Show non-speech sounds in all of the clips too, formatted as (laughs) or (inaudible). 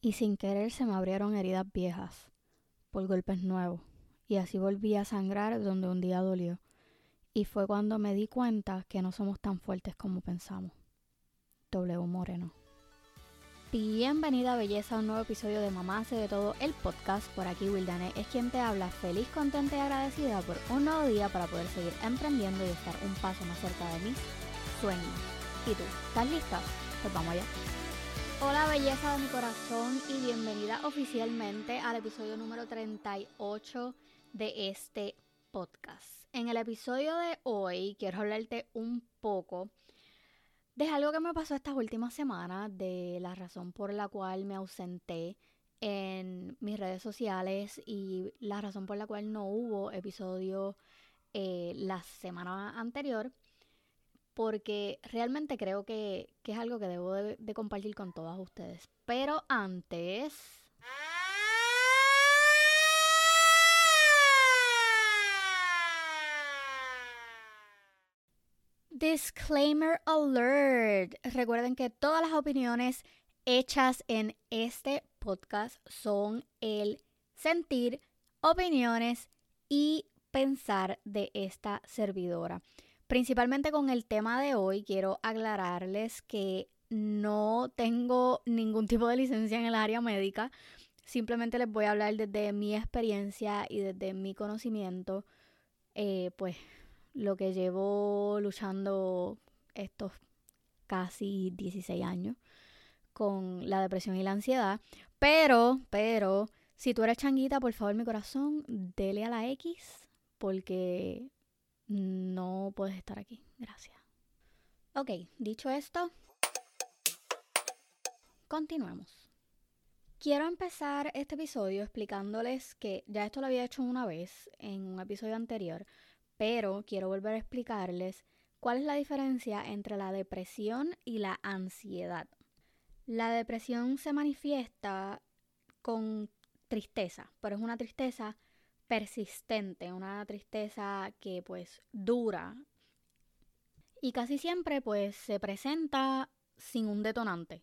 y sin querer se me abrieron heridas viejas por golpes nuevos y así volví a sangrar donde un día dolió. Y fue cuando me di cuenta que no somos tan fuertes como pensamos. W Moreno. Bienvenida belleza a un nuevo episodio de Mamá hace de todo el podcast. Por aquí Wildane es quien te habla, feliz, contenta y agradecida por un nuevo día para poder seguir emprendiendo y estar un paso más cerca de mis sueños. ¿Y tú? ¿Estás lista? Pues vamos allá. Hola belleza de mi corazón y bienvenida oficialmente al episodio número 38 de este podcast. En el episodio de hoy quiero hablarte un poco de algo que me pasó estas últimas semanas, de la razón por la cual me ausenté en mis redes sociales y la razón por la cual no hubo episodio eh, la semana anterior porque realmente creo que, es algo que debo de, compartir con todas ustedes. Pero antes... Disclaimer alert. Recuerden que todas las opiniones hechas en este podcast son el sentir, opiniones y pensar de esta servidora. Principalmente con el tema de hoy, quiero aclararles que no tengo ningún tipo de licencia en el área médica. Simplemente les voy a hablar desde mi experiencia y desde mi conocimiento, eh, pues lo que llevo luchando estos casi 16 años con la depresión y la ansiedad. Pero, pero, si tú eres changuita, por favor, mi corazón, dele a la X, porque no puedes estar aquí. Gracias. Ok, dicho esto, continuemos. Quiero empezar este episodio explicándoles que ya esto lo había hecho una vez en un episodio anterior, pero quiero volver a explicarles cuál es la diferencia entre la depresión y la ansiedad. La depresión se manifiesta con tristeza, pero es una tristeza persistente, una tristeza que pues dura y casi siempre pues se presenta sin un detonante.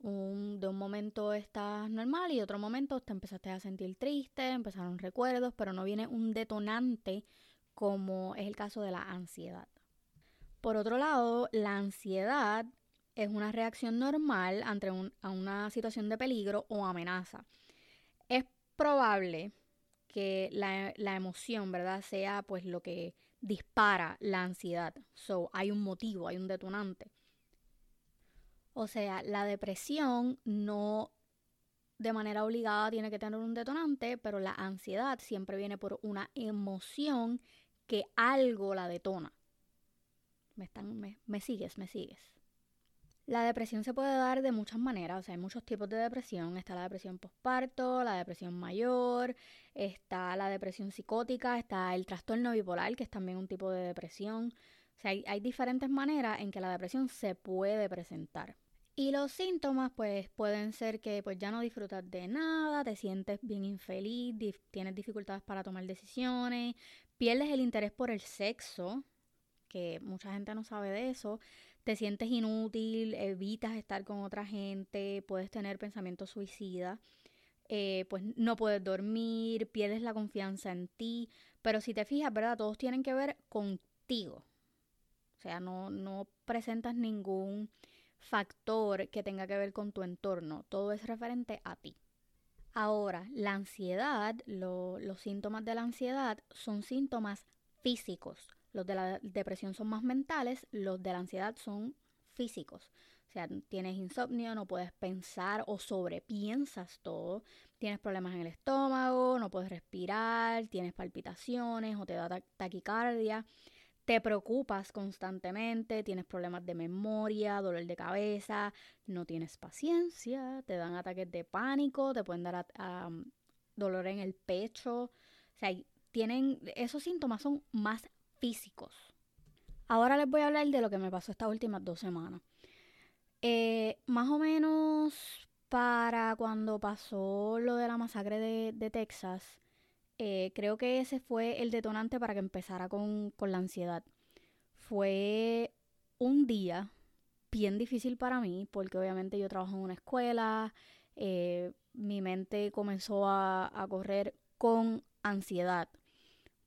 Un, de un momento estás normal y de otro momento te empezaste a sentir triste, empezaron recuerdos, pero no viene un detonante como es el caso de la ansiedad. Por otro lado, la ansiedad es una reacción normal ante a una situación de peligro o amenaza. Es probable que la, la, emoción, ¿verdad? Sea pues lo que dispara la ansiedad. So, hay un motivo, hay un detonante. O sea, la depresión no de manera obligada tiene que tener un detonante, pero la ansiedad siempre viene por una emoción que algo la detona. Me, están, me, me sigues, me sigues. La depresión se puede dar de muchas maneras, o sea, hay muchos tipos de depresión. Está la depresión postparto, la depresión mayor, está la depresión psicótica, está el trastorno bipolar, que es también un tipo de depresión. O sea, hay, diferentes maneras en que la depresión se puede presentar. Y los síntomas, pues, pueden ser que pues ya no disfrutas de nada, te sientes bien infeliz, tienes dificultades para tomar decisiones, pierdes el interés por el sexo, que mucha gente no sabe de eso, te sientes inútil, evitas estar con otra gente, puedes tener pensamientos suicidas, eh, pues no puedes dormir, pierdes la confianza en ti, pero si te fijas, ¿verdad? Todos tienen que ver contigo. O sea, no, no presentas ningún factor que tenga que ver con tu entorno, todo es referente a ti. Ahora, la ansiedad, los síntomas de la ansiedad son síntomas físicos. Los de la depresión son más mentales, los de la ansiedad son físicos. O sea, tienes insomnio, no puedes pensar o sobrepiensas todo, tienes problemas en el estómago, no puedes respirar, tienes palpitaciones o te da taquicardia, te preocupas constantemente, tienes problemas de memoria, dolor de cabeza, no tienes paciencia, te dan ataques de pánico, te pueden dar dolor en el pecho. O sea, tienen, esos síntomas son más físicos. Ahora les voy a hablar de lo que me pasó estas últimas dos semanas. Eh, más o menos para cuando pasó lo de la masacre de, Texas, eh, creo que ese fue el detonante para que empezara con, con la ansiedad. Fue un día bien difícil para mí, porque obviamente yo trabajo en una escuela, eh, mi mente comenzó a, a correr con ansiedad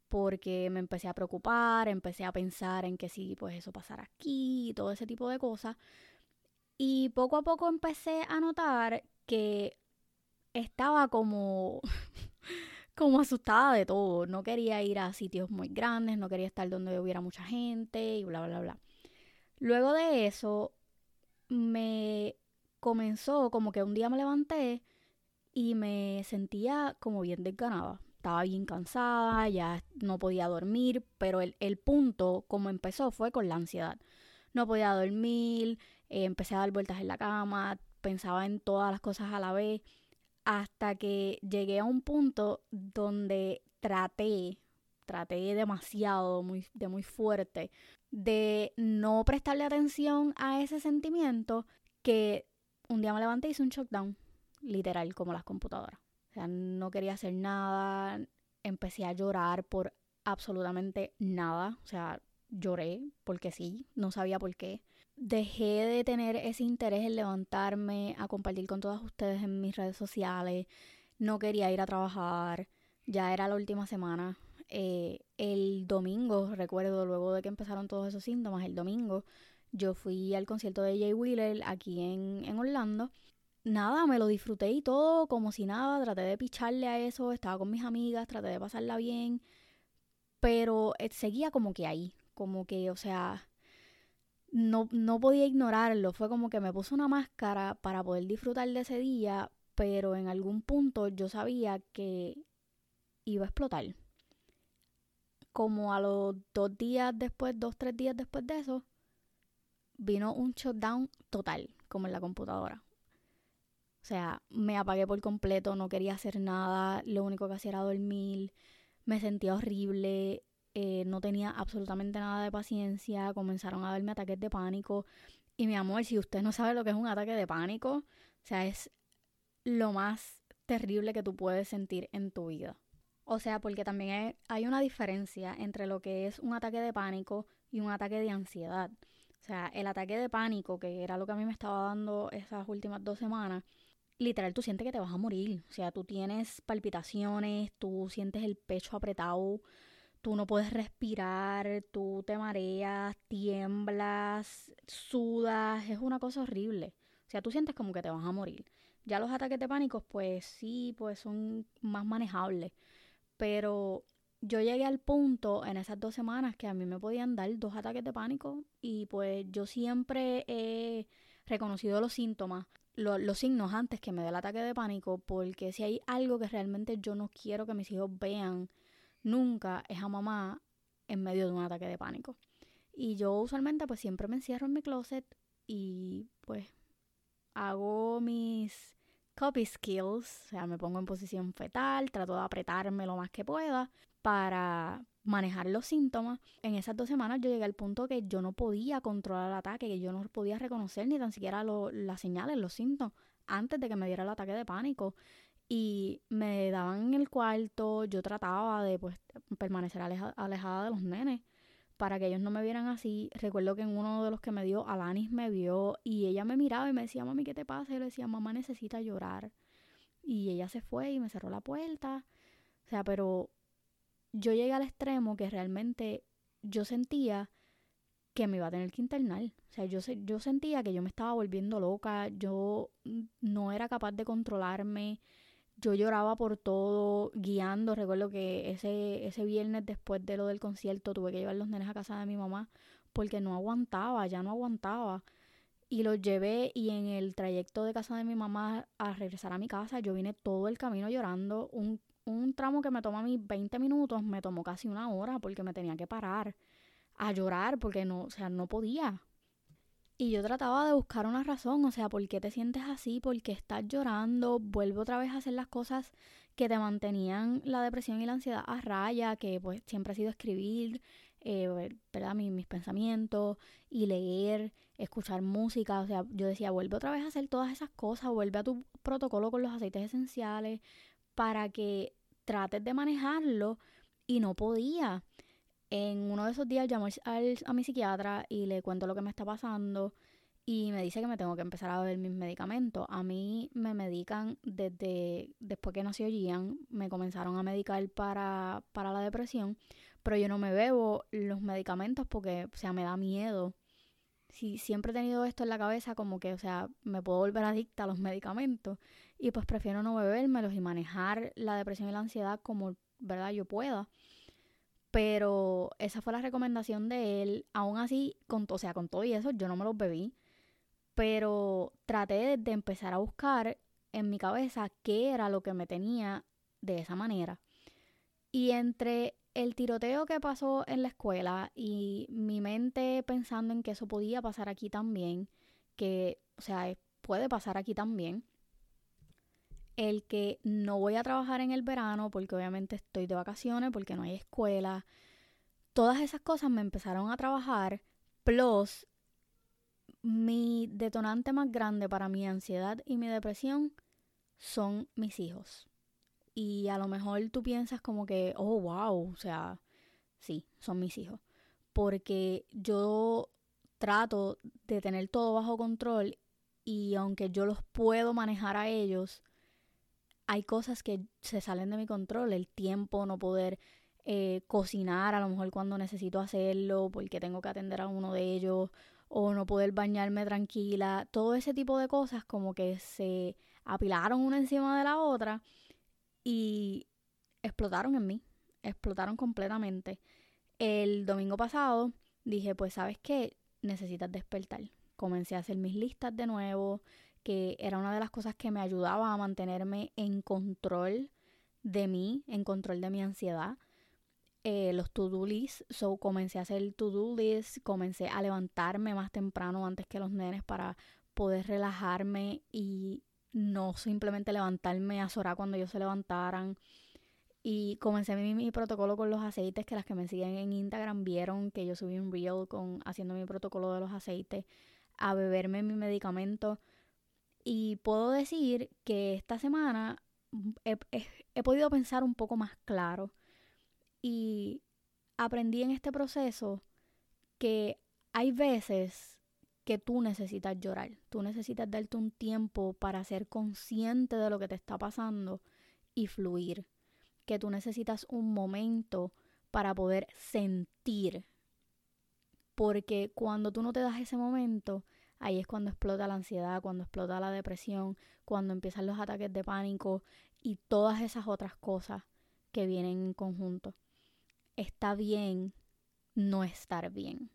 porque me empecé a preocupar, empecé a pensar en que si pues eso pasara aquí, todo ese tipo de cosas. Y poco a poco empecé a notar que estaba como (laughs) como asustada de todo, no quería ir a sitios muy grandes, no quería estar donde hubiera mucha gente y bla bla bla. Luego de eso me comenzó como que un día me levanté y me sentía como bien desganada estaba bien cansada, ya no podía dormir, pero el, punto como empezó fue con la ansiedad. No podía dormir, eh, empecé a dar vueltas en la cama, pensaba en todas las cosas a la vez, hasta que llegué a un punto donde traté, traté demasiado, muy, de muy fuerte, de no prestarle atención a ese sentimiento que un día me levanté y hice un shutdown, literal, como las computadoras. O sea, no quería hacer nada. Empecé a llorar por absolutamente nada. O sea, lloré porque sí, no sabía por qué. Dejé de tener ese interés en levantarme a compartir con todas ustedes en mis redes sociales. No quería ir a trabajar. Ya era la última semana. Eh, el domingo, recuerdo, luego de que empezaron todos esos síntomas, el domingo yo fui al concierto de Jay Wheeler aquí en, en Orlando nada, me lo disfruté y todo como si nada, traté de picharle a eso, estaba con mis amigas, traté de pasarla bien, pero eh, seguía como que ahí, como que, o sea, no, no podía ignorarlo, fue como que me puse una máscara para poder disfrutar de ese día, pero en algún punto yo sabía que iba a explotar. Como a los dos días después, dos, tres días después de eso, vino un shutdown total, como en la computadora. O sea, me apagué por completo, no quería hacer nada, lo único que hacía era dormir, me sentía horrible, eh, no tenía absolutamente nada de paciencia, comenzaron a darme ataques de pánico. Y mi amor, si usted no sabe lo que es un ataque de pánico, o sea, es lo más terrible que tú puedes sentir en tu vida. O sea, porque también hay una diferencia entre lo que es un ataque de pánico y un ataque de ansiedad. O sea, el ataque de pánico, que era lo que a mí me estaba dando esas últimas dos semanas, literal tú sientes que te vas a morir. O sea, tú tienes palpitaciones, tú sientes el pecho apretado, tú no puedes respirar, tú te mareas, tiemblas, sudas, es una cosa horrible. O sea, tú sientes como que te vas a morir. Ya los ataques de pánico, pues sí, pues son más manejables. Pero yo llegué al punto en esas dos semanas que a mí me podían dar dos ataques de pánico y pues yo siempre he reconocido los síntomas los signos antes que me dé el ataque de pánico, porque si hay algo que realmente yo no quiero que mis hijos vean nunca es a mamá en medio de un ataque de pánico. Y yo usualmente pues siempre me encierro en mi closet y pues hago mis copy skills, o sea, me pongo en posición fetal, trato de apretarme lo más que pueda para manejar los síntomas. En esas dos semanas yo llegué al punto que yo no podía controlar el ataque, que yo no podía reconocer ni tan siquiera las señales, los síntomas, antes de que me diera el ataque de pánico. Y me daban en el cuarto, yo trataba de pues, permanecer alejada de los nenes para que ellos no me vieran así. Recuerdo que en uno de los que me dio, Alanis me vio y ella me miraba y me decía, mami, ¿qué te pasa? Y yo le decía, mamá necesita llorar. Y ella se fue y me cerró la puerta. O sea, pero yo llegué al extremo que realmente yo sentía que me iba a tener que internar. O sea, yo, yo sentía que yo me estaba volviendo loca, yo no era capaz de controlarme, yo lloraba por todo, guiando. Recuerdo que ese, ese viernes después de lo del concierto tuve que llevar los nenes a casa de mi mamá porque no aguantaba, ya no aguantaba. Y los llevé y en el trayecto de casa de mi mamá a regresar a mi casa, yo vine todo el camino llorando, un un tramo que me toma a mí 20 minutos, me tomó casi una hora porque me tenía que parar a llorar porque no, o sea, no podía. Y yo trataba de buscar una razón, o sea, ¿por qué te sientes así? ¿Por qué estás llorando? Vuelvo otra vez a hacer las cosas que te mantenían la depresión y la ansiedad a raya, que pues siempre ha sido escribir, eh, ¿verdad? Mis, mis pensamientos y leer, escuchar música, o sea, yo decía, vuelve otra vez a hacer todas esas cosas, vuelve a tu protocolo con los aceites esenciales para que trates de manejarlo y no podía. En uno de esos días llamo a mi psiquiatra y le cuento lo que me está pasando y me dice que me tengo que empezar a beber mis medicamentos. A mí me medican desde después que nació Gian, me comenzaron a medicar para, para la depresión, pero yo no me bebo los medicamentos porque, o sea, me da miedo. Si siempre he tenido esto en la cabeza como que, o sea, me puedo volver adicta a los medicamentos y pues prefiero no bebérmelos y manejar la depresión y la ansiedad como, ¿verdad? Yo pueda. Pero esa fue la recomendación de él. Aún así, con, o sea, con todo y eso, yo no me los bebí pero traté de empezar a buscar en mi cabeza qué era lo que me tenía de esa manera. Y entre el tiroteo que pasó en la escuela y mi mente pensando en que eso podía pasar aquí también, que, o sea, puede pasar aquí también, el que no voy a trabajar en el verano porque obviamente estoy de vacaciones, porque no hay escuela, todas esas cosas me empezaron a trabajar, plus mi detonante más grande para mi ansiedad y mi depresión son mis hijos. Y a lo mejor tú piensas como que, oh, wow, o sea, sí, son mis hijos. Porque yo trato de tener todo bajo control y aunque yo los puedo manejar a ellos, hay cosas que se salen de mi control, el tiempo, no poder eh, cocinar a lo mejor cuando necesito hacerlo porque tengo que atender a uno de ellos o no poder bañarme tranquila, todo ese tipo de cosas como que se apilaron una encima de la otra y explotaron en mí, explotaron completamente. El domingo pasado dije, pues sabes qué, necesitas despertar. Comencé a hacer mis listas de nuevo, que era una de las cosas que me ayudaba a mantenerme en control de mí, en control de mi ansiedad eh, los to-do lists. So comencé a hacer to-do list, comencé a levantarme más temprano antes que los nenes para poder relajarme y no simplemente levantarme a sorar cuando ellos se levantaran. Y comencé mi, mi, protocolo con los aceites, que las que me siguen en Instagram vieron que yo subí un reel con, haciendo mi protocolo de los aceites, a beberme mi medicamento. Y puedo decir que esta semana mm, he podido pensar un poco más claro. Y aprendí en este proceso que hay veces que tú necesitas llorar, tú necesitas darte un tiempo para ser consciente de lo que te está pasando y fluir, que tú necesitas un momento para poder sentir, porque cuando tú no te das ese momento, ahí es cuando explota la ansiedad, cuando explota la depresión, cuando empiezan los ataques de pánico y todas esas otras cosas que vienen en conjunto está bien no estar bien.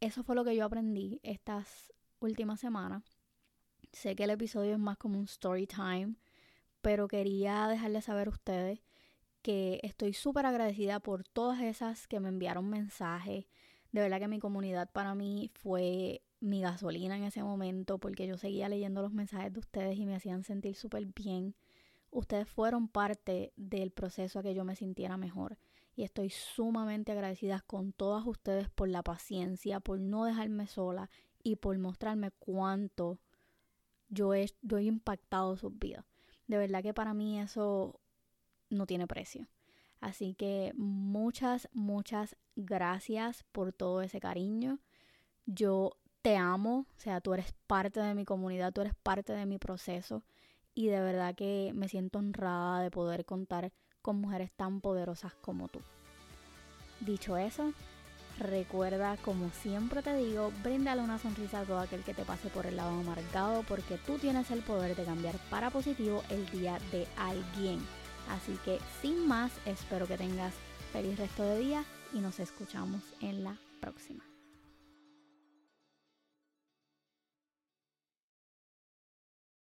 Eso fue lo que yo aprendí estas últimas semanas. Sé que el episodio es más como un story time, pero quería dejarles saber a ustedes que estoy súper agradecida por todas esas que me enviaron mensajes. De verdad que mi comunidad para mí fue mi gasolina en ese momento porque yo seguía leyendo los mensajes de ustedes y me hacían sentir súper bien. Ustedes fueron parte del proceso a que yo me sintiera mejor y estoy sumamente agradecida con todas ustedes por la paciencia, por no dejarme sola y por mostrarme cuánto yo he, impactado sus vidas. De verdad que para mí eso no tiene precio. Así que muchas, muchas gracias por todo ese cariño. Yo te amo, o sea, tú eres parte de mi comunidad, tú eres parte de mi proceso y de verdad que me siento honrada de poder contar con mujeres tan poderosas como tú. Dicho eso, recuerda, como siempre te digo, bríndale una sonrisa a todo aquel que te pase por el lado amargado porque tú tienes el poder de cambiar para positivo el día de alguien. Así que sin más, espero que tengas feliz resto de día y nos escuchamos en la próxima.